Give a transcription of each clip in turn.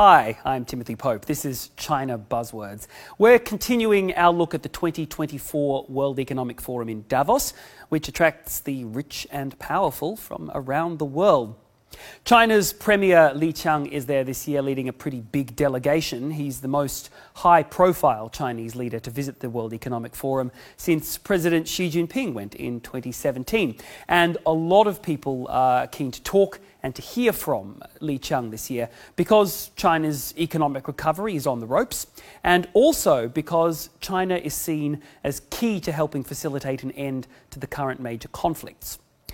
Hi, I'm Timothy Pope. This is China Buzzwords. We're continuing our look at the 2024 World Economic Forum in Davos, which attracts the rich and powerful from around the world. China's Premier Li Qiang is there this year leading a pretty big delegation. He's the most high profile Chinese leader to visit the World Economic Forum since President Xi Jinping went in 2017. And a lot of people are keen to talk and to hear from Li Qiang this year because China's economic recovery is on the ropes and also because China is seen as key to helping facilitate an end to the current major conflicts.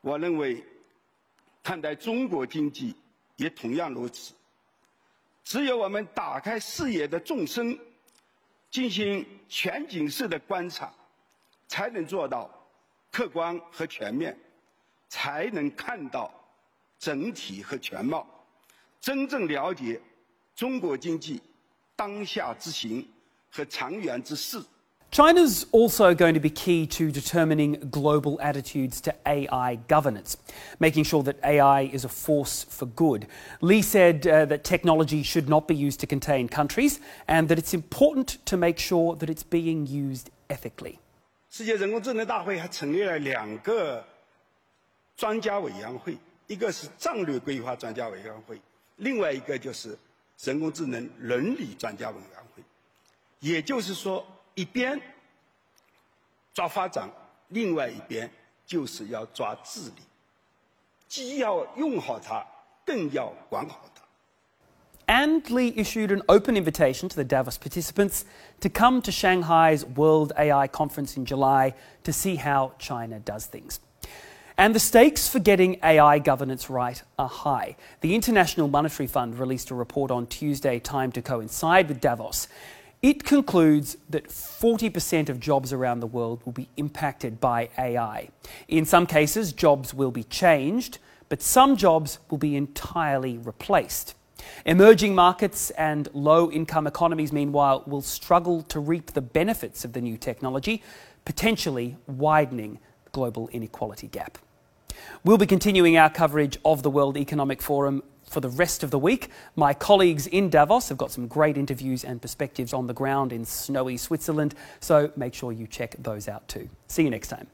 我认为，看待中国经济也同样如此。只有我们打开视野的纵深，进行全景式的观察，才能做到客观和全面，才能看到整体和全貌，真正了解中国经济当下之行和长远之势。China's also going to be key to determining global attitudes to AI governance, making sure that AI is a force for good. Li said uh, that technology should not be used to contain countries and that it's important to make sure that it's being used ethically. 一边抓发展，另外一边就是要抓治理，既要用好它，更要管好它。And Li issued an open invitation to the Davos participants to come to Shanghai's World AI Conference in July to see how China does things. And the stakes for getting AI governance right are high. The International Monetary Fund released a report on Tuesday, timed to coincide with Davos. It concludes that 40% of jobs around the world will be impacted by AI. In some cases, jobs will be changed, but some jobs will be entirely replaced. Emerging markets and low income economies, meanwhile, will struggle to reap the benefits of the new technology, potentially widening the global inequality gap. We'll be continuing our coverage of the World Economic Forum for the rest of the week. My colleagues in Davos have got some great interviews and perspectives on the ground in snowy Switzerland, so make sure you check those out too. See you next time.